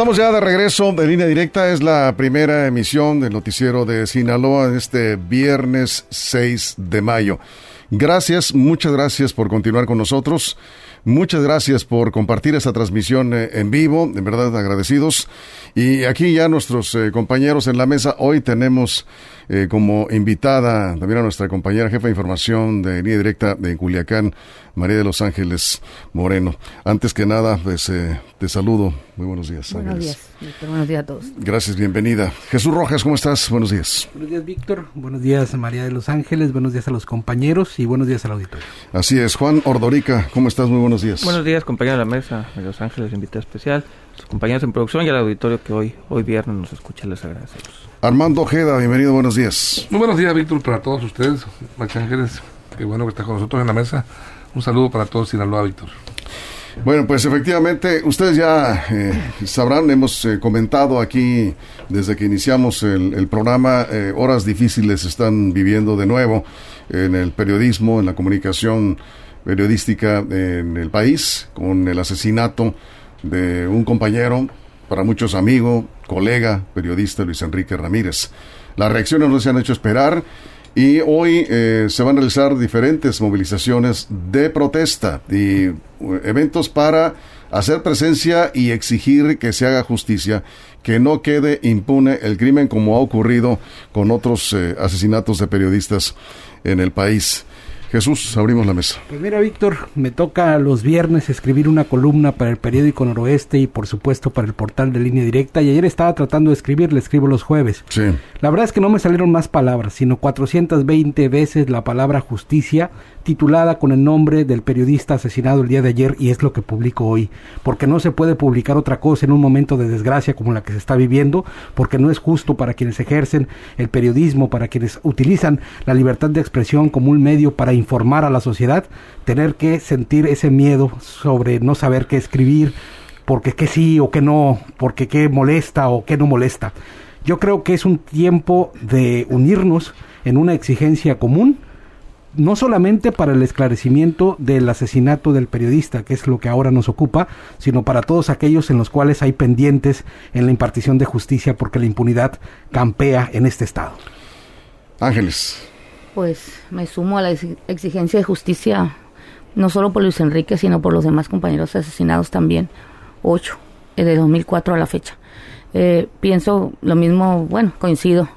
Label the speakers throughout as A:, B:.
A: Estamos ya de regreso de línea directa. Es la primera emisión del noticiero de Sinaloa este viernes 6 de mayo. Gracias, muchas gracias por continuar con nosotros. Muchas gracias por compartir esta transmisión eh, en vivo, de verdad agradecidos. Y aquí ya nuestros eh, compañeros en la mesa, hoy tenemos eh, como invitada también a nuestra compañera jefa de información de línea directa de Culiacán, María de los Ángeles Moreno. Antes que nada, pues eh, te saludo. Muy buenos días.
B: Buenos días, Víctor. Buenos días a todos.
A: Gracias, bienvenida. Jesús Rojas, ¿cómo estás? Buenos días.
C: Buenos días, Víctor. Buenos días, María de los Ángeles. Buenos días a los compañeros y buenos días al auditorio.
A: Así es. Juan Ordorica, ¿cómo estás? Muy buenos días.
D: Buenos días, compañero de la mesa de Los Ángeles, invitado especial, compañeros en producción y al auditorio que hoy, hoy viernes nos escucha. Les agradecemos.
A: Armando Ojeda, bienvenido, buenos días.
E: Muy buenos días, Víctor, para todos ustedes, Los Ángeles. Qué bueno que está con nosotros en la mesa. Un saludo para todos Sinaloa, Víctor.
A: Bueno, pues efectivamente, ustedes ya eh, sabrán, hemos eh, comentado aquí desde que iniciamos el, el programa, eh, horas difíciles están viviendo de nuevo en el periodismo, en la comunicación periodística en el país, con el asesinato de un compañero, para muchos amigo, colega, periodista Luis Enrique Ramírez. Las reacciones no se han hecho esperar y hoy eh, se van a realizar diferentes movilizaciones de protesta y eh, eventos para hacer presencia y exigir que se haga justicia, que no quede impune el crimen como ha ocurrido con otros eh, asesinatos de periodistas en el país. Jesús, abrimos la mesa.
C: Pues mira, Víctor, me toca los viernes escribir una columna para el periódico Noroeste y por supuesto para el portal de línea directa. Y ayer estaba tratando de escribir, le escribo los jueves.
A: Sí.
C: La verdad es que no me salieron más palabras, sino 420 veces la palabra justicia titulada con el nombre del periodista asesinado el día de ayer y es lo que publico hoy, porque no se puede publicar otra cosa en un momento de desgracia como la que se está viviendo, porque no es justo para quienes ejercen el periodismo, para quienes utilizan la libertad de expresión como un medio para informar a la sociedad, tener que sentir ese miedo sobre no saber qué escribir, porque qué sí o qué no, porque qué molesta o qué no molesta. Yo creo que es un tiempo de unirnos en una exigencia común, no solamente para el esclarecimiento del asesinato del periodista, que es lo que ahora nos ocupa, sino para todos aquellos en los cuales hay pendientes en la impartición de justicia porque la impunidad campea en este estado.
A: Ángeles.
B: Pues me sumo a la exigencia de justicia, no solo por Luis Enrique, sino por los demás compañeros asesinados también, ocho, de 2004 a la fecha. Eh, pienso lo mismo, bueno, coincido,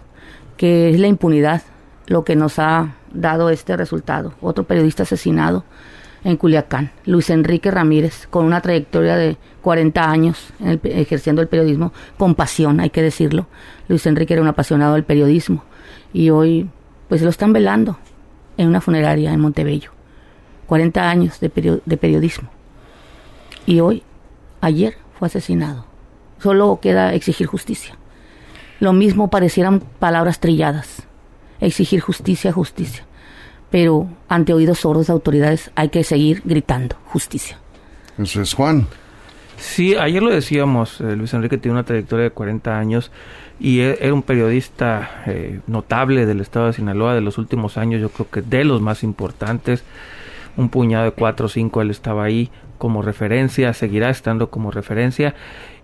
B: que es la impunidad lo que nos ha dado este resultado. Otro periodista asesinado en Culiacán, Luis Enrique Ramírez, con una trayectoria de 40 años en el, ejerciendo el periodismo con pasión, hay que decirlo. Luis Enrique era un apasionado del periodismo y hoy pues lo están velando en una funeraria en Montebello. 40 años de, de periodismo. Y hoy, ayer, fue asesinado. Solo queda exigir justicia. Lo mismo parecieran palabras trilladas. Exigir justicia, justicia. Pero ante oídos sordos de autoridades hay que seguir gritando justicia.
A: Eso es Juan.
D: Sí, ayer lo decíamos, eh, Luis Enrique tiene una trayectoria de 40 años y e, era un periodista eh, notable del estado de Sinaloa de los últimos años, yo creo que de los más importantes, un puñado de cuatro o cinco él estaba ahí como referencia, seguirá estando como referencia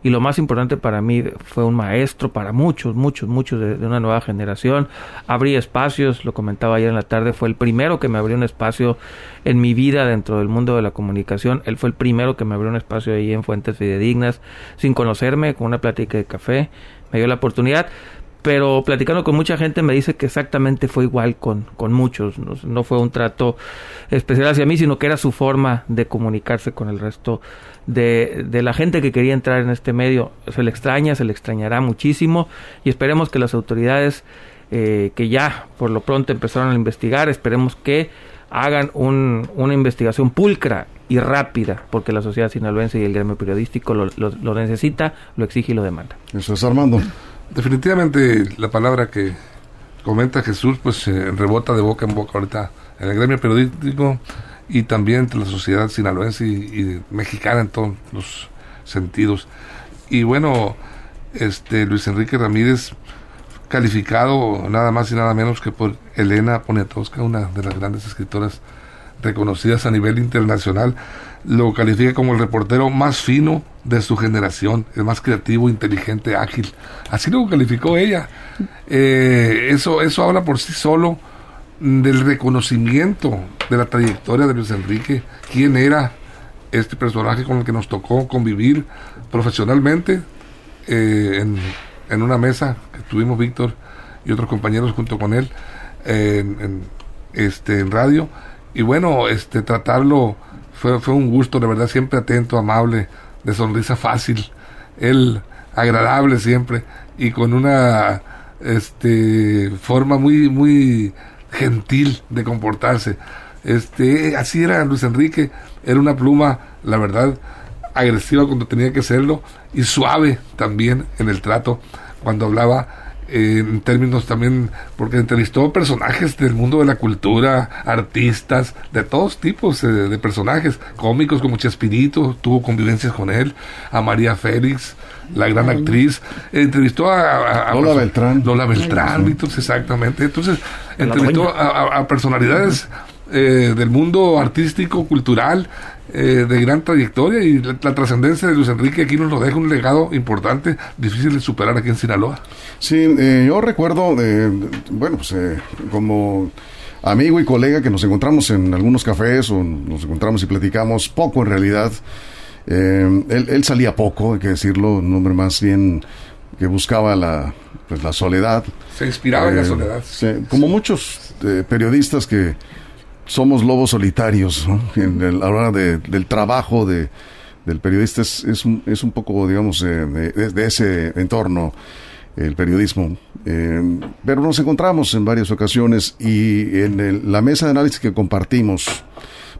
D: y lo más importante para mí fue un maestro para muchos, muchos, muchos de, de, una nueva generación. Abrí espacios, lo comentaba ayer en la tarde, fue el primero que me abrió un espacio en mi vida dentro del mundo de la comunicación. Él fue el primero que me abrió un espacio ahí en Fuentes Fidedignas, sin conocerme, con una plática de café. Me dio la oportunidad pero platicando con mucha gente me dice que exactamente fue igual con, con muchos, no, fue un trato especial hacia mí, sino que era su forma de comunicarse con el resto de, de, la gente que quería entrar en este medio. Se le extraña, se le extrañará muchísimo y esperemos que las autoridades eh, que ya por lo pronto empezaron a investigar, esperemos que hagan un, una investigación pulcra y rápida, porque la sociedad sinaloense y el gremio periodístico lo, lo necesita, lo exige y lo demanda.
A: Eso es Armando.
E: Definitivamente la palabra que comenta Jesús, pues eh, rebota de boca en boca ahorita en el gremio periodístico y también entre la sociedad sinaloense y, mexicana en todos los sentidos. Y bueno, este Luis Enrique Ramírez calificado nada más y nada menos que por Elena Poniatowska, una de las grandes escritoras reconocidas a nivel internacional, lo califica como el reportero más fino de su generación, el más creativo, inteligente, ágil. Así lo calificó ella. Eh, eso, eso habla por sí solo del reconocimiento de la trayectoria de Luis Enrique, quién era este personaje con el que nos tocó convivir profesionalmente eh, en, una mesa que tuvimos Víctor y otros compañeros junto con él en, este, en radio. Y bueno, este, tratarlo fue, fue un gusto, de verdad, siempre atento, amable, de sonrisa fácil, él agradable siempre y con una este forma muy muy gentil de comportarse. Este, así era Luis Enrique, era una pluma, la verdad, agresiva cuando tenía que serlo y suave también en el trato cuando hablaba en términos también, porque entrevistó personajes del mundo de la cultura, artistas, de todos tipos eh, de personajes, cómicos como Chespirito, tuvo convivencias con él, a María Félix, la gran actriz, entrevistó a,
A: Lola Beltrán.
E: Lola Beltrán, exactamente. Entonces, entrevistó a, personalidades eh, del mundo artístico, cultural, eh, de gran trayectoria y la, trascendencia de Luis Enrique aquí nos lo deja un legado importante, difícil de superar aquí en Sinaloa.
A: Sí, eh, yo recuerdo, bueno, pues como amigo y colega que nos encontramos en algunos cafés o nos encontramos y platicamos poco en realidad. él, salía poco, hay que decirlo, un hombre más bien que buscaba la, pues, la soledad.
E: Se inspiraba en la soledad.
A: como muchos periodistas que somos lobos solitarios en a la hora del trabajo de, del periodista es, es, un, es un poco digamos de, ese entorno el periodismo. Eh, pero nos encontramos en varias ocasiones y en la mesa de análisis que compartimos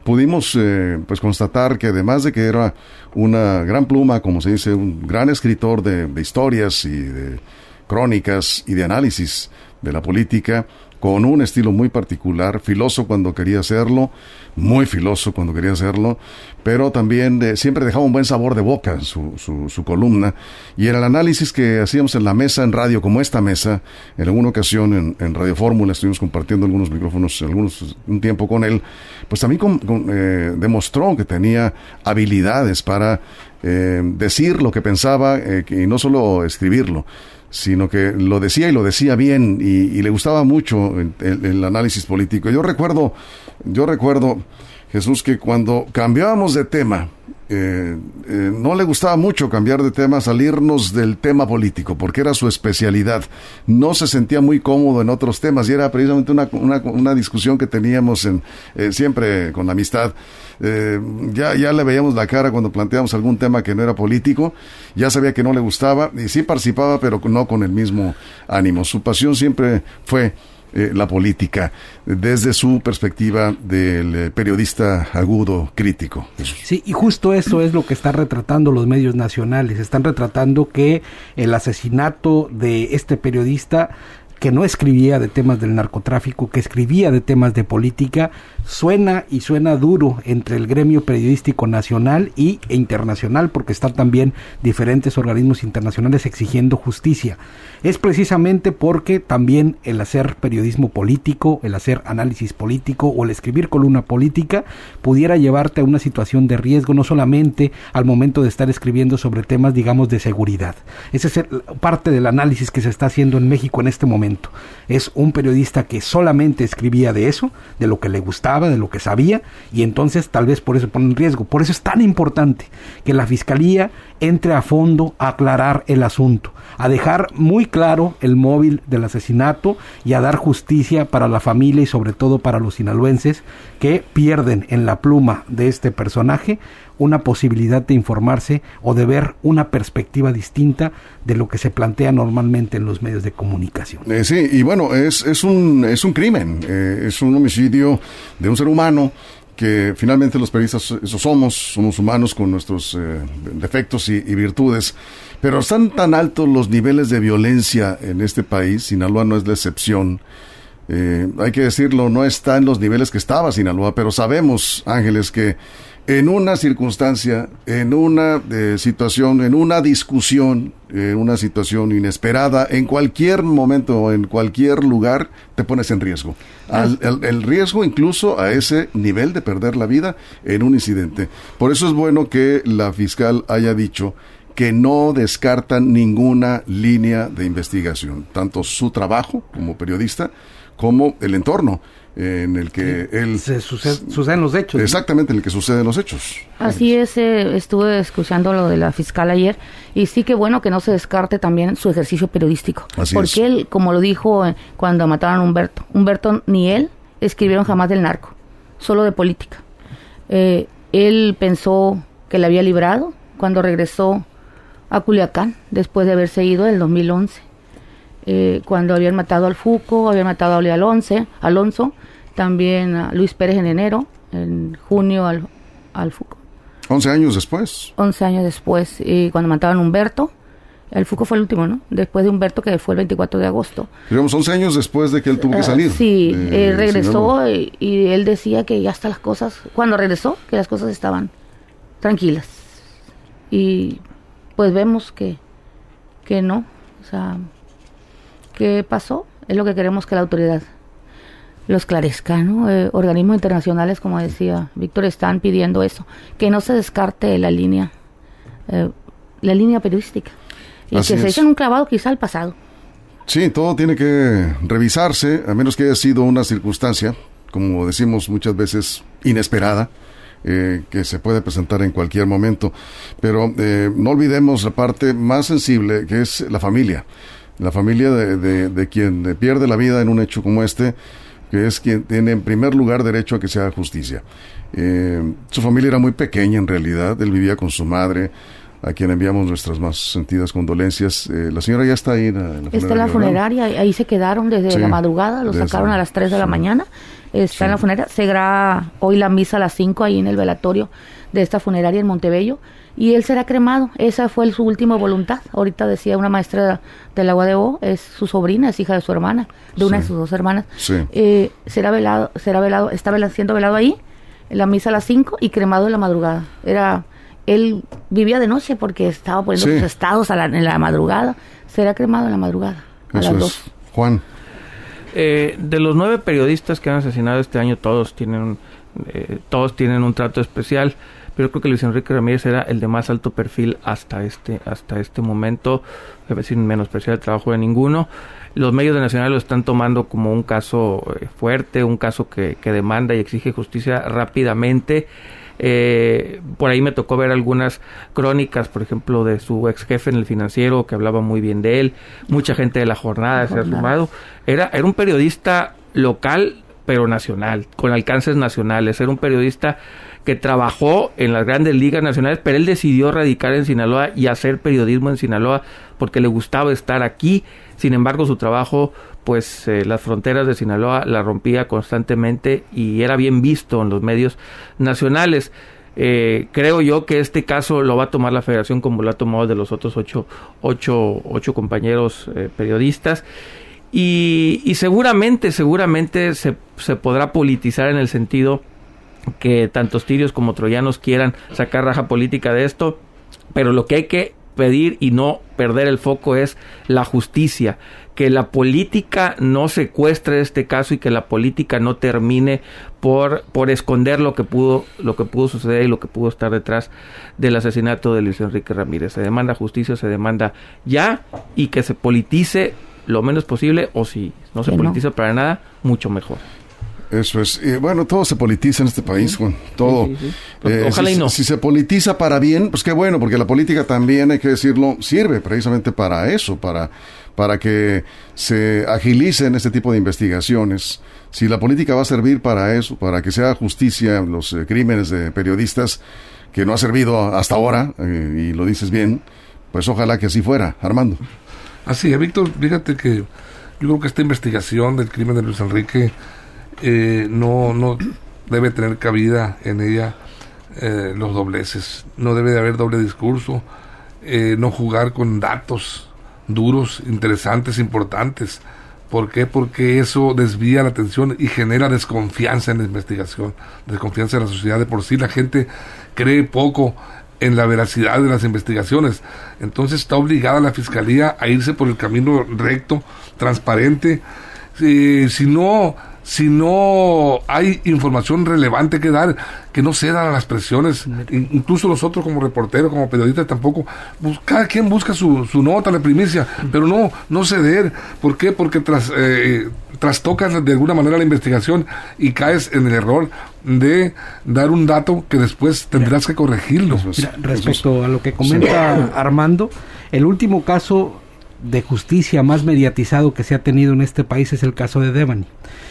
A: pudimos eh, pues constatar que además de que era una gran pluma como se dice un gran escritor de, de historias y de crónicas y de análisis de la política con un estilo muy particular, filoso cuando quería hacerlo, muy filoso cuando quería hacerlo, pero también siempre dejaba un buen sabor de boca su, su, columna. Y en el análisis que hacíamos en la mesa, en radio, como esta mesa, en alguna ocasión en, Radio Fórmula estuvimos compartiendo algunos micrófonos, algunos un tiempo con él, pues también eh, demostró que tenía habilidades para eh, decir lo que pensaba eh, y no solo escribirlo sino que lo decía y lo decía bien y, le gustaba mucho el, análisis político. Yo recuerdo, yo recuerdo, Jesús, que cuando cambiábamos de tema, eh, eh, no le gustaba mucho cambiar de tema, salirnos del tema político, porque era su especialidad. No se sentía muy cómodo en otros temas y era precisamente una, una, discusión que teníamos en, eh, siempre con amistad. Ya, ya le veíamos la cara cuando planteamos algún tema que no era político, ya sabía que no le gustaba y sí participaba, pero no con el mismo ánimo. Su pasión siempre fue eh, la política desde su perspectiva del eh, periodista agudo, crítico.
C: Sí, y justo eso es lo que están retratando los medios nacionales. Están retratando que el asesinato de este periodista que no escribía de temas del narcotráfico, que escribía de temas de política, suena y suena duro entre el gremio periodístico nacional y, e internacional, porque están también diferentes organismos internacionales exigiendo justicia. Es precisamente porque también el hacer periodismo político, el hacer análisis político o el escribir columna política pudiera llevarte a una situación de riesgo, no solamente al momento de estar escribiendo sobre temas, digamos, de seguridad. Ese es parte del análisis que se está haciendo en México en este momento es un periodista que solamente escribía de eso, de lo que le gustaba, de lo que sabía, y entonces tal vez por eso pone en riesgo. Por eso es tan importante que la Fiscalía entre a fondo a aclarar el asunto, a dejar muy claro el móvil del asesinato y a dar justicia para la familia y sobre todo para los sinaloenses que pierden en la pluma de este personaje una posibilidad de informarse o de ver una perspectiva distinta de lo que se plantea normalmente en los medios de comunicación.
A: Eh, sí, y bueno, es, es, un, es un crimen, eh, es un homicidio de un ser humano que finalmente los periodistas eso somos, somos humanos con nuestros eh, defectos y, virtudes, pero están tan altos los niveles de violencia en este país, Sinaloa no es la excepción. Hay que decirlo, no está en los niveles que estaba Sinaloa, pero sabemos, Ángeles, que en una circunstancia, en una eh, situación, en una discusión, en una situación inesperada, en cualquier momento, en cualquier lugar, te pones en riesgo. el, riesgo incluso a ese nivel de perder la vida en un incidente. Por eso es bueno que la fiscal haya dicho que no descartan ninguna línea de investigación, tanto su trabajo como periodista como el entorno en el que él...
C: Se suceden los hechos.
A: Exactamente, en el que suceden los hechos.
B: Así es, eh, estuve escuchando lo de la fiscal ayer y sí que bueno que no se descarte también su ejercicio periodístico. porque él, como lo dijo eh, cuando mataron a Humberto, Humberto ni él escribieron jamás del narco, solo de política. Eh, él pensó que le había librado cuando regresó a Culiacán después de haberse ido en el 2011 eh, cuando habían matado al Fuco, habían matado a Oli Alonso, Alonso, también a Luis Pérez en enero, en junio al, al Fuco.
A: 11 años después.
B: 11 años después, y cuando mataban a Humberto, el Fuco fue el último, ¿no? Después de Humberto, que fue el 24 de agosto.
A: Digamos, 11 años después de que él tuvo que ah, salir.
B: sí, eh, regresó y, y, él decía que ya hasta las cosas, cuando regresó, que las cosas estaban tranquilas. Y pues vemos que, que no, o sea, qué pasó, es lo que queremos que la autoridad lo esclarezca, ¿no? Eh, organismos internacionales, como decía Víctor, están pidiendo eso, que no se descarte la línea, eh, la línea periodística, y que se echen un clavado quizá al pasado.
A: Sí, todo tiene que revisarse, a menos que haya sido una circunstancia, como decimos muchas veces, inesperada, eh, que se puede presentar en cualquier momento. Pero no olvidemos la parte más sensible, que es la familia la familia de, de, quien pierde la vida en un hecho como este, que es quien tiene en primer lugar derecho a que se haga justicia. Eh, su familia era muy pequeña en realidad, él vivía con su madre, a quien enviamos nuestras más sentidas condolencias. Eh, la señora ya está ahí en la, funeraria.
B: Está en la funeraria, ahí se quedaron desde la madrugada, lo sacaron a las 3 de la mañana, está en la funeraria, se graba hoy la misa a las 5 ahí en el velatorio de esta funeraria en Montebello y él será cremado. Esa fue su última voluntad. Ahorita decía una maestra del agua de O, es su sobrina, es hija de su hermana, de una de sus dos hermanas. Eh, será velado, será velado, está siendo velado ahí, en la misa a las 5 y cremado en la madrugada. Era, él vivía de noche porque estaba poniendo sus estados en la madrugada. Será cremado en la madrugada. A las dos.
A: Juan.
D: Eh, de los nueve periodistas que han asesinado este año, todos tienen, eh, todos tienen un trato especial pero creo que Luis Enrique Ramírez era el de más alto perfil hasta este, hasta este momento, sin menospreciar el trabajo de ninguno. Los medios de Nacional lo están tomando como un caso eh, fuerte, un caso que, que demanda y exige justicia rápidamente. Eh, por ahí me tocó ver algunas crónicas, por ejemplo, de su ex jefe en el financiero que hablaba muy bien de él. Mucha gente de la jornada se ha sumado. Era, era un periodista local, pero nacional, con alcances nacionales. Era un periodista que trabajó en las grandes ligas nacionales, pero él decidió radicar en Sinaloa y hacer periodismo en Sinaloa porque le gustaba estar aquí. Sin embargo, su trabajo, pues eh, las fronteras de Sinaloa la rompía constantemente y era bien visto en los medios nacionales. Eh, creo yo que este caso lo va a tomar la federación como lo ha tomado de los otros ocho, ocho, ocho compañeros eh, periodistas. Y, y, seguramente, seguramente se, se podrá politizar en el sentido que tantos tirios como troyanos quieran sacar raja política de esto, pero lo que hay que pedir y no perder el foco es la justicia, que la política no secuestre este caso y que la política no termine por, por esconder lo que pudo lo que pudo suceder y lo que pudo estar detrás del asesinato de Luis Enrique Ramírez. Se demanda justicia, se demanda ya y que se politice lo menos posible o si no se politiza para nada, mucho mejor.
A: Eso es. bueno, todo se politiza en este país, Juan. Todo.
D: Eh, Ojalá
A: si,
D: y no.
A: Si se politiza para bien, pues qué bueno, porque la política también, hay que decirlo, sirve precisamente para eso, para, para que se agilicen este tipo de investigaciones. Si la política va a servir para eso, para que se haga justicia los eh, crímenes de periodistas, que no ha servido hasta ahora, eh, y lo dices bien, pues ojalá que así fuera, Armando.
E: Así es, Víctor, fíjate que yo creo que esta investigación del crimen de Luis Enrique eh, no, no, debe tener cabida en ella eh, los dobleces. No debe de haber doble discurso, eh, no jugar con datos duros, interesantes, importantes. ¿Por qué? Porque eso desvía la atención y genera desconfianza en la investigación, desconfianza en la sociedad. De por sí la gente cree poco en la veracidad de las investigaciones. Entonces está obligada la Fiscalía a irse por el camino recto, transparente. Eh, si no si no hay información relevante que dar, que no cedan a las presiones, incluso nosotros como reporteros, como periodistas tampoco, pues, cada quien busca su, su nota, la primicia, pero no, no ceder. ¿Por qué? Porque tras, eh, trastocas de alguna manera la investigación y caes en el error de dar un dato que después tendrás que corregirlo.
C: respecto a lo que comenta Armando, el último caso de justicia más mediatizado que se ha tenido en este país es el caso de Devani.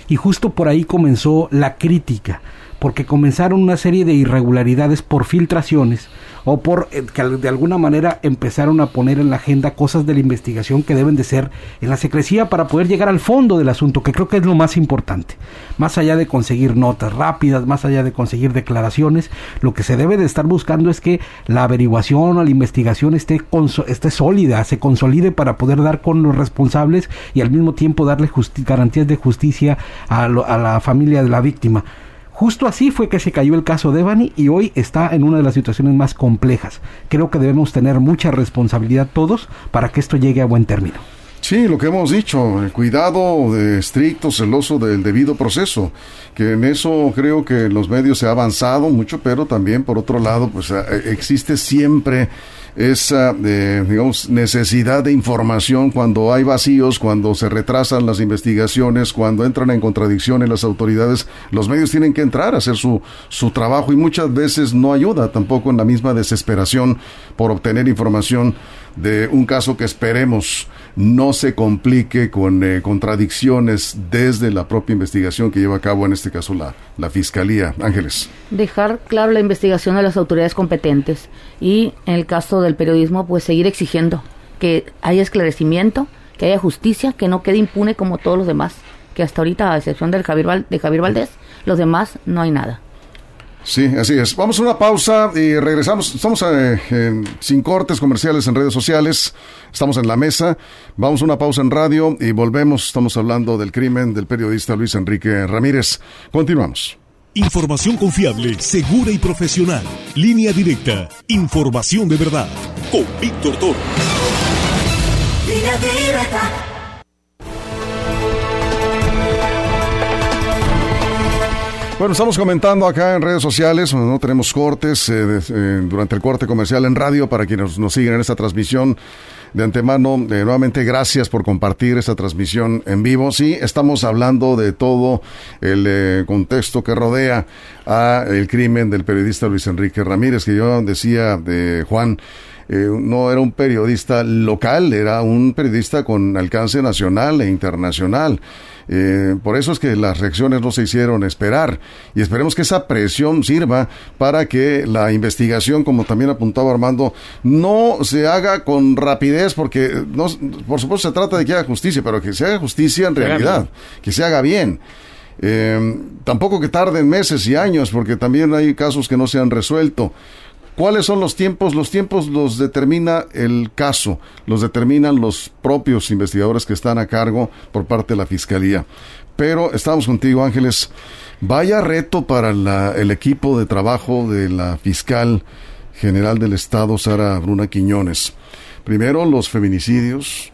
C: Y justo por ahí comenzó la crítica, porque comenzaron una serie de irregularidades por filtraciones o por eh, que de alguna manera empezaron a poner en la agenda cosas de la investigación que deben de ser en la secrecía para poder llegar al fondo del asunto, que creo que es lo más importante. Más allá de conseguir notas rápidas, más allá de conseguir declaraciones, lo que se debe de estar buscando es que la averiguación o la investigación esté, esté sólida, se consolide para poder dar con los responsables y al mismo tiempo darle garantías de justicia a, a la familia de la víctima. Justo así fue que se cayó el caso de Evany y hoy está en una de las situaciones más complejas. Creo que debemos tener mucha responsabilidad todos para que esto llegue a buen término.
A: Sí, lo que hemos dicho, el cuidado de estricto, celoso del debido proceso, que en eso creo que los medios se ha avanzado mucho, pero también por otro lado, pues eh, existe siempre esa, eh, digamos, necesidad de información cuando hay vacíos, cuando se retrasan las investigaciones, cuando entran en contradicción en las autoridades, los medios tienen que entrar a hacer su, su trabajo y muchas veces no ayuda tampoco en la misma desesperación por obtener información de un caso que esperemos no se complique con eh, contradicciones desde la propia investigación que lleva a cabo en este caso la, la Fiscalía. Ángeles.
B: Dejar claro la investigación de las autoridades competentes y en el caso del periodismo pues seguir exigiendo que haya esclarecimiento, que haya justicia, que no quede impune como todos los demás, que hasta ahorita a excepción del Javier de Javier Valdés, los demás no hay nada.
A: Sí, así es. Vamos a una pausa y regresamos. Estamos eh, sin cortes comerciales en redes sociales. Estamos en la mesa. Vamos a una pausa en radio y volvemos. Estamos hablando del crimen del periodista Luis Enrique Ramírez. Continuamos.
F: Información confiable, segura y profesional. Línea directa. Información de verdad. Con Víctor Toro. Línea directa.
A: Bueno, estamos comentando acá en redes sociales, no tenemos cortes eh, eh, durante el corte comercial en radio para quienes nos siguen en esta transmisión. De antemano, eh, nuevamente gracias por compartir esta transmisión en vivo. Sí, estamos hablando de todo el contexto que rodea a el crimen del periodista Luis Enrique Ramírez, que yo decía de Juan, no era un periodista local, era un periodista con alcance nacional e internacional. Eh, por eso es que las reacciones no se hicieron esperar y esperemos que esa presión sirva para que la investigación, como también apuntaba Armando, no se haga con rapidez porque no, por supuesto se trata de que haya justicia, pero que se haga justicia en realidad, que se haga bien. Eh, tampoco que tarden meses y años, porque también hay casos que no se han resuelto. ¿Cuáles son los tiempos? Los tiempos los determina el caso, los determinan los propios investigadores que están a cargo por parte de la Fiscalía. Pero estamos contigo, Ángeles. Vaya reto para el equipo de trabajo de la fiscal general del Estado, Sara Bruna Quiñones. Primero, los feminicidios,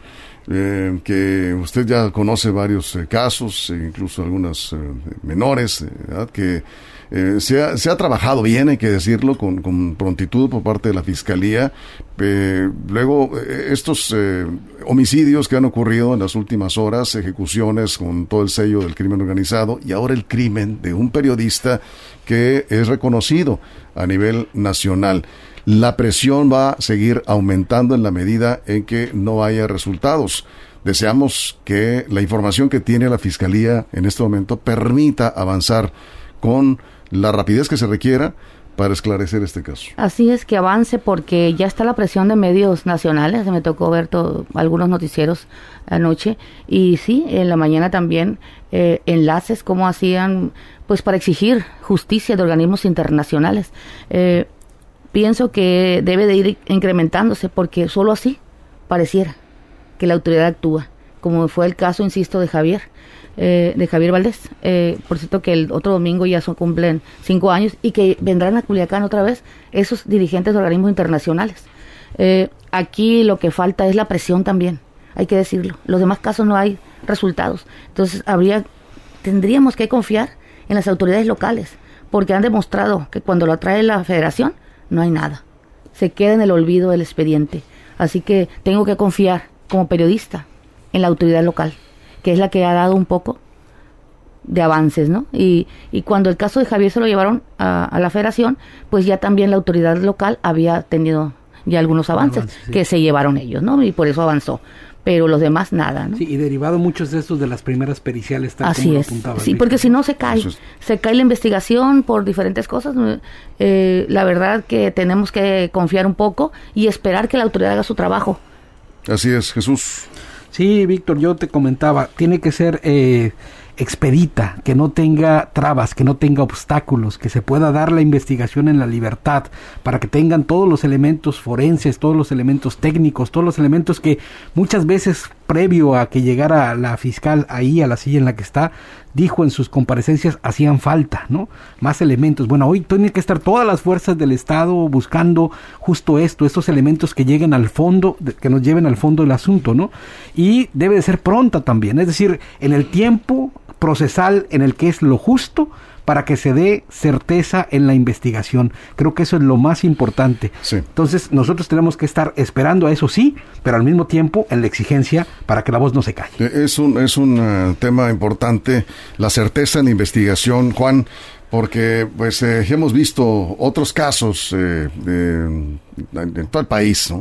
A: eh, que usted ya conoce varios eh, casos, e incluso algunas eh, menores, que eh, se, ha, se, ha, trabajado bien, hay que decirlo, con, con prontitud por parte de la Fiscalía. Eh, luego, eh, estos homicidios que han ocurrido en las últimas horas, ejecuciones con todo el sello del crimen organizado, y ahora el crimen de un periodista que es reconocido a nivel nacional. La presión va a seguir aumentando en la medida en que no haya resultados. Deseamos que la información que tiene la Fiscalía en este momento permita avanzar con la rapidez que se requiera para esclarecer este caso.
B: Así es, que avance porque ya está la presión de medios nacionales, me tocó ver algunos noticieros anoche y sí, en la mañana también eh, enlaces como hacían pues para exigir justicia de organismos internacionales. Eh, pienso que debe de ir incrementándose porque solo así pareciera que la autoridad actúa, como fue el caso, insisto, de Javier. Eh, de Javier Valdés. Eh, por cierto que el otro domingo ya son, cumplen cinco años y que vendrán a Culiacán otra vez esos dirigentes de organismos internacionales. Eh, aquí lo que falta es la presión también, hay que decirlo. Los demás casos no hay resultados. Entonces habría, tendríamos que confiar en las autoridades locales, porque han demostrado que cuando lo trae la federación no hay nada. Se queda en el olvido del expediente. Así que tengo que confiar como periodista en la autoridad local que es la que ha dado un poco de avances, ¿no? Y, y cuando el caso de Javier se lo llevaron a, la federación, pues ya también la autoridad local había tenido ya algunos avances que se llevaron ellos, ¿no? Y por eso avanzó. Pero los demás nada, ¿no?
C: Sí, y derivado muchos de estos de las primeras periciales.
B: Tal Así es. sí, porque si no se cae, se cae la investigación por diferentes cosas. Eh, la verdad que tenemos que confiar un poco y esperar que la autoridad haga su trabajo.
A: Así es, Jesús.
C: Sí, Víctor, yo te comentaba, tiene que ser eh, expedita, que no tenga trabas, que no tenga obstáculos, que se pueda dar la investigación en la libertad, para que tengan todos los elementos forenses, todos los elementos técnicos, todos los elementos que muchas veces previo a que llegara la fiscal ahí a la silla en la que está, dijo en sus comparecencias hacían falta, ¿no? Más elementos. Bueno, hoy tienen que estar todas las fuerzas del Estado buscando justo esto, estos elementos que lleguen al fondo, que nos lleven al fondo del asunto, ¿no? Y debe de ser pronta también, es decir, en el tiempo procesal en el que es lo justo para que se dé certeza en la investigación. Creo que eso es lo más importante. Entonces, nosotros tenemos que estar esperando a eso, sí, pero al mismo tiempo en la exigencia para que la voz no se calle.
A: Es un, es un eh, tema importante, la certeza en la investigación, Juan porque pues eh, hemos visto otros casos eh, en todo el país,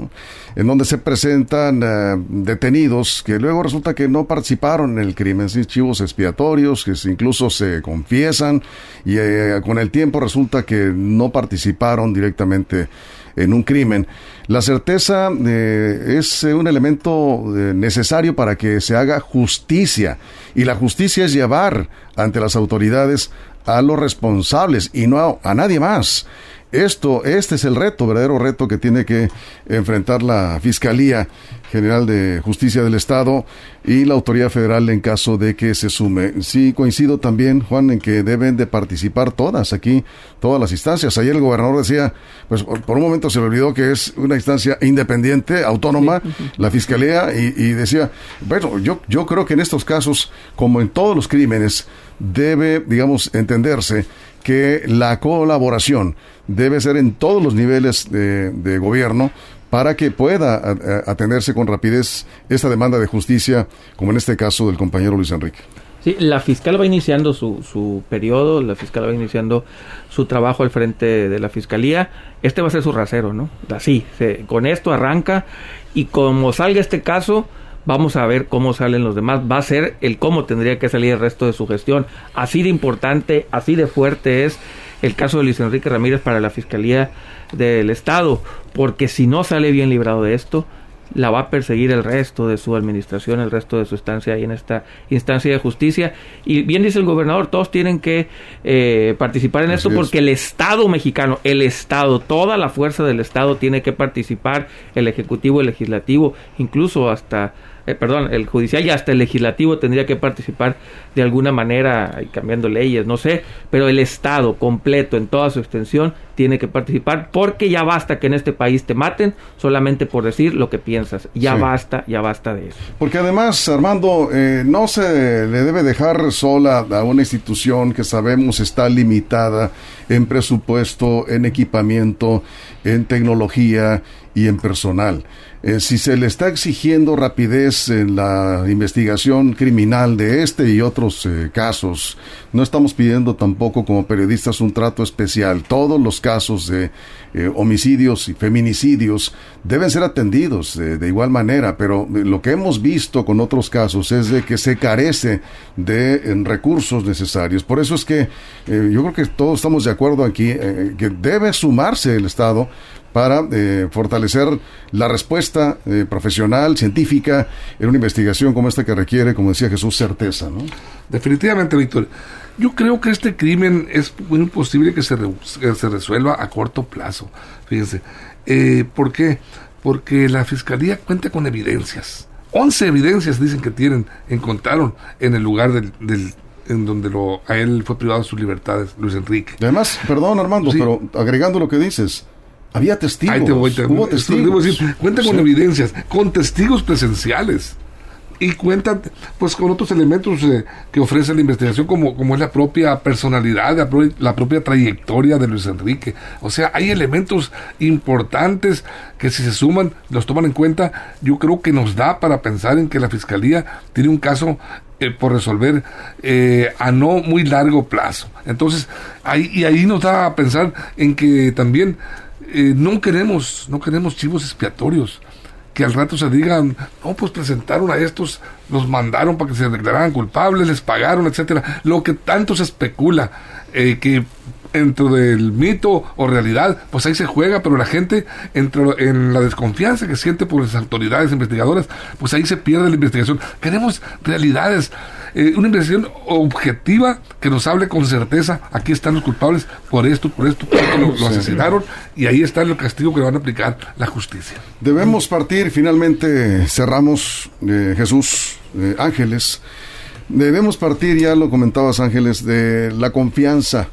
A: en donde se presentan eh, detenidos que luego resulta que no participaron en el crimen, ¿sí? chivos expiatorios que incluso se confiesan y con el tiempo resulta que no participaron directamente en un crimen. La certeza es un elemento necesario para que se haga justicia y la justicia es llevar ante las autoridades a los responsables y no a, nadie más. Esto, este es el reto, verdadero reto que tiene que enfrentar la Fiscalía General de Justicia del Estado y la Autoridad Federal en caso de que se sume. Sí, coincido también, Juan, en que deben de participar todas aquí, todas las instancias. Ayer el gobernador decía, pues por un momento se le olvidó que es una instancia independiente, autónoma, la Fiscalía, y, y, decía, bueno, yo, yo creo que en estos casos, como en todos los crímenes, debe, digamos, entenderse que la colaboración debe ser en todos los niveles de, gobierno para que pueda atenderse con rapidez esta demanda de justicia, como en este caso del compañero Luis Enrique.
D: Sí, la fiscal va iniciando su, su periodo, la fiscal va iniciando su trabajo al frente de la fiscalía. Este va a ser su rasero, ¿no? Así, con esto arranca y como salga este caso, Vamos a ver cómo salen los demás. Va a ser el cómo tendría que salir el resto de su gestión. Así de importante, así de fuerte es el caso de Luis Enrique Ramírez para la Fiscalía del Estado. Porque si no sale bien librado de esto, la va a perseguir el resto de su administración, el resto de su estancia ahí en esta instancia de justicia. Y bien dice el gobernador, todos tienen que eh, participar en esto porque el Estado mexicano, el Estado, toda la fuerza del Estado tiene que participar, el Ejecutivo, el Legislativo, incluso hasta eh, perdón, el judicial y hasta el legislativo tendría que participar de alguna manera, cambiando leyes, no sé, pero el Estado completo en toda su extensión tiene que participar porque ya basta que en este país te maten solamente por decir lo que piensas. Ya basta, ya basta de eso.
A: Porque además, Armando, eh, no se le debe dejar sola a una institución que sabemos está limitada en presupuesto, en equipamiento, en tecnología y en personal. Eh, si se le está exigiendo rapidez en la investigación criminal de este y otros eh, casos. No estamos pidiendo tampoco como periodistas un trato especial. Todos los casos de eh, homicidios y feminicidios deben ser atendidos de igual manera, pero lo que hemos visto con otros casos es de que se carece de recursos necesarios. Por eso es que yo creo que todos estamos de acuerdo aquí que debe sumarse el Estado para eh, fortalecer la respuesta eh, profesional, científica, en una investigación como esta que requiere, como decía Jesús, certeza. ¿no?
E: Definitivamente, Víctor. Yo creo que este crimen es muy posible que se, se resuelva a corto plazo. Fíjense. Eh, ¿Por qué? Porque la fiscalía cuenta con evidencias. 11 evidencias dicen que tienen, encontraron en el lugar del, del en donde lo, a él fue privado de sus libertades, Luis Enrique.
A: Además, perdón Armando, pero agregando lo que dices, había testigos. Hubo testigos.
E: cuenta con evidencias, con testigos presenciales. Y cuentan pues con otros elementos eh, que ofrece la investigación como, como es la propia personalidad, la, propia trayectoria de Luis Enrique. O sea, hay elementos importantes que si se suman, los toman en cuenta, yo creo que nos da para pensar en que la Fiscalía tiene un caso eh, por resolver eh, a no muy largo plazo. Entonces, ahí, y ahí nos da a pensar en que también eh, no queremos, no queremos chivos expiatorios que al rato se digan, no, pues presentaron a estos, los mandaron para que se declararan culpables, les pagaron, etcétera. Lo que tanto se especula, eh, que dentro del mito o realidad, pues ahí se juega, pero la gente, entre, en la desconfianza que siente por las autoridades investigadoras, pues ahí se pierde la investigación. Queremos realidades, eh, una investigación objetiva que nos hable con certeza, aquí están los culpables por esto, por esto, por esto, lo, asesinaron y ahí está el castigo que le van a aplicar la justicia.
A: Debemos partir, finalmente cerramos, eh, Jesús, eh, Ángeles. Debemos partir, ya lo comentabas Ángeles, de la confianza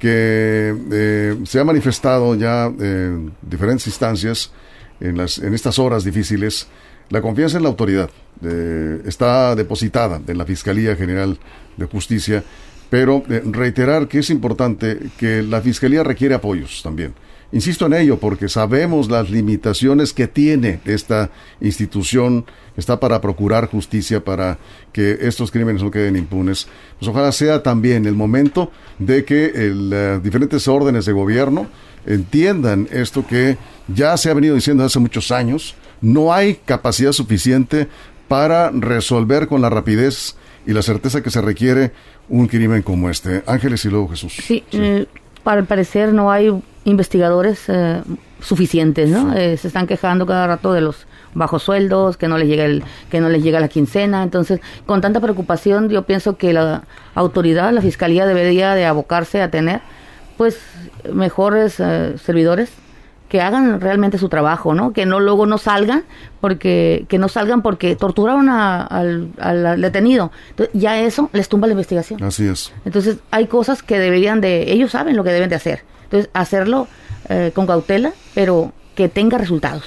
A: que eh, se ha manifestado ya en diferentes instancias en, las, en estas horas difíciles. La confianza en la autoridad eh, está depositada en la Fiscalía General de Justicia, pero eh, reiterar que es importante que la Fiscalía requiere apoyos también Insisto en ello porque sabemos las limitaciones que tiene esta institución, está para procurar justicia, para que estos crímenes no queden impunes. Pues ojalá sea también el momento de que las diferentes órdenes de gobierno entiendan esto que ya se ha venido diciendo hace muchos años, no hay capacidad suficiente para resolver con la rapidez y la certeza que se requiere un crimen como este. Ángeles y luego Jesús.
B: Sí, eh, para el parecer no hay investigadores eh, suficientes, ¿no? Eh, se están quejando cada rato de los bajos sueldos, que no les llega el, que no les llega la quincena, entonces con tanta preocupación yo pienso que la autoridad, la fiscalía debería de abocarse a tener pues mejores eh, servidores que hagan realmente su trabajo, ¿no? Que no luego no salgan porque que no salgan porque torturaron al, al, detenido. Entonces, ya eso les tumba la investigación.
A: Así es.
B: Entonces, hay cosas que deberían de ellos saben lo que deben de hacer. Entonces, hacerlo eh, con cautela, pero que tenga resultados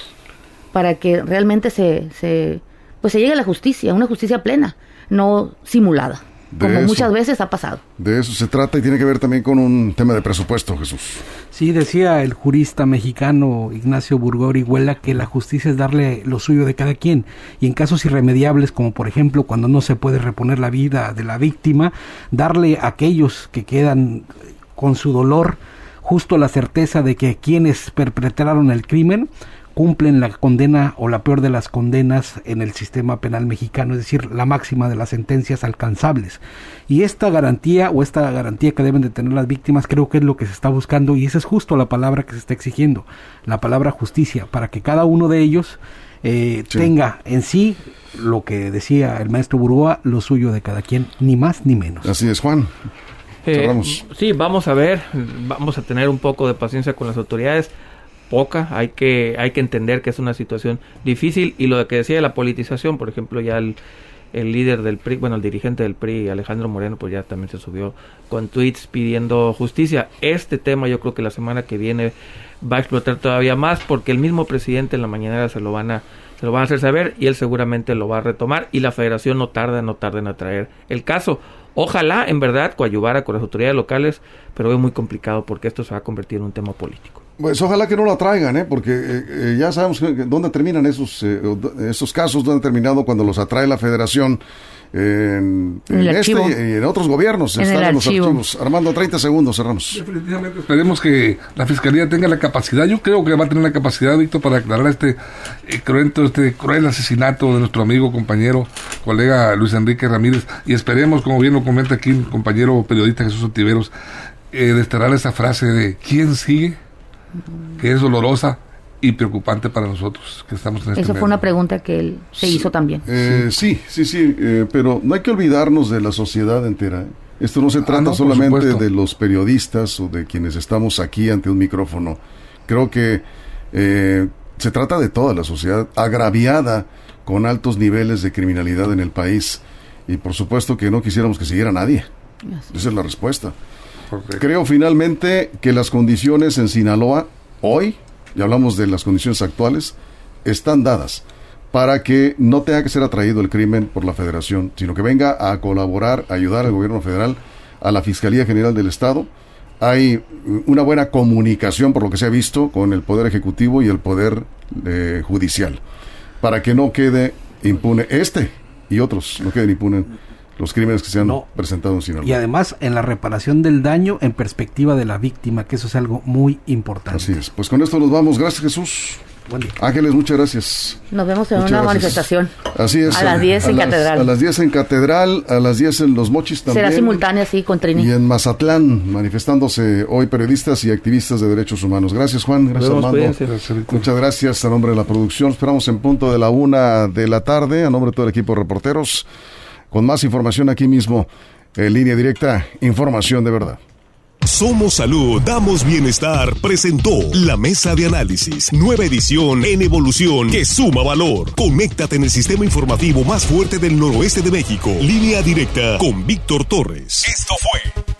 B: para que realmente se, se pues se llegue a la justicia, una justicia plena, no simulada como muchas veces ha pasado.
A: De eso se trata y tiene que ver también con un tema de presupuesto, Jesús.
C: Sí, decía el jurista mexicano Ignacio Burgor Huela que la justicia es darle lo suyo de cada quien y en casos irremediables como por ejemplo cuando no se puede reponer la vida de la víctima, darle a aquellos que quedan con su dolor justo la certeza de que quienes perpetraron el crimen cumplen la condena o la peor de las condenas en el sistema penal mexicano, es decir, la máxima de las sentencias alcanzables. Y esta garantía o esta garantía que deben de tener las víctimas creo que es lo que se está buscando y esa es justo la palabra que se está exigiendo, la palabra justicia, para que cada uno de ellos eh, tenga en sí lo que decía el maestro Burgoa, lo suyo de cada quien, ni más ni menos.
A: Así es, Juan.
D: Eh, sí, vamos a ver, vamos a tener un poco de paciencia con las autoridades poca, hay que, hay que entender que es una situación difícil y lo que decía de la politización, por ejemplo, ya el, el líder del PRI, bueno, el dirigente del PRI, Alejandro Moreno, pues ya también se subió con tweets pidiendo justicia. Este tema yo creo que la semana que viene va a explotar todavía más porque el mismo presidente en la mañanera se lo van a se lo van a hacer saber y él seguramente lo va a retomar y la federación no tarda, no tarda en atraer el caso. Ojalá en verdad coadyuvara con las autoridades locales, pero es muy complicado porque esto se va a convertir en un tema político.
A: Pues ojalá que no la traigan, ¿eh? porque eh, eh, ya sabemos dónde terminan esos, eh, esos casos, dónde han terminado cuando los atrae la federación en, este y en otros gobiernos.
B: En están los archivos.
A: Armando, 30 segundos, cerramos.
E: Definitivamente esperemos que la Fiscalía tenga la capacidad, yo creo que va a tener la capacidad, Víctor, para aclarar este cruento, este cruel asesinato de nuestro amigo, compañero, colega Luis Enrique Ramírez, y esperemos, como bien lo comenta aquí el compañero periodista Jesús Otiveros, desterrar esa frase de ¿quién sigue? Que es dolorosa y preocupante para nosotros que estamos en este
B: Esa fue una pregunta que él se hizo también.
A: Eh, sí, sí, sí, eh, pero no hay que olvidarnos de la sociedad entera. Esto no se ah, trata solamente de los periodistas o de quienes estamos aquí ante un micrófono. Creo que eh, se trata de toda la sociedad agraviada con altos niveles de criminalidad en el país. Y por supuesto que no quisiéramos que siguiera nadie. Esa es la respuesta. Creo finalmente que las condiciones en Sinaloa hoy, ya hablamos de las condiciones actuales, están dadas para que no tenga que ser atraído el crimen por la federación, sino que venga a colaborar, ayudar al gobierno federal, a la Fiscalía General del Estado. Hay una buena comunicación, por lo que se ha visto, con el Poder Ejecutivo y el Poder eh, Judicial, para que no quede impune este y otros, no queden impunes los crímenes que se han presentado en Sinaloa.
C: Y además en la reparación del daño en perspectiva de la víctima, que eso es algo muy importante.
A: Así es. Pues con esto nos vamos. Gracias Jesús. Buen día. Ángeles, muchas gracias.
B: Nos vemos en una manifestación.
A: Así es.
B: A las 10 en Catedral.
A: A las 10 en Catedral, a las 10 en Los Mochis también.
B: Será simultánea, sí, con Trini.
A: Y en Mazatlán, manifestándose hoy periodistas y activistas de derechos humanos. Gracias, Juan. Gracias, Armando. Muchas gracias a nombre de la producción. Esperamos en punto de la una de la tarde, a nombre de todo el equipo de reporteros con más información aquí mismo en línea directa, información de verdad.
F: Somos Salud, damos bienestar, presentó la mesa de análisis, nueva edición en evolución que suma valor. Conéctate en el sistema informativo más fuerte del noroeste de México. Línea directa con Víctor Torres. Esto fue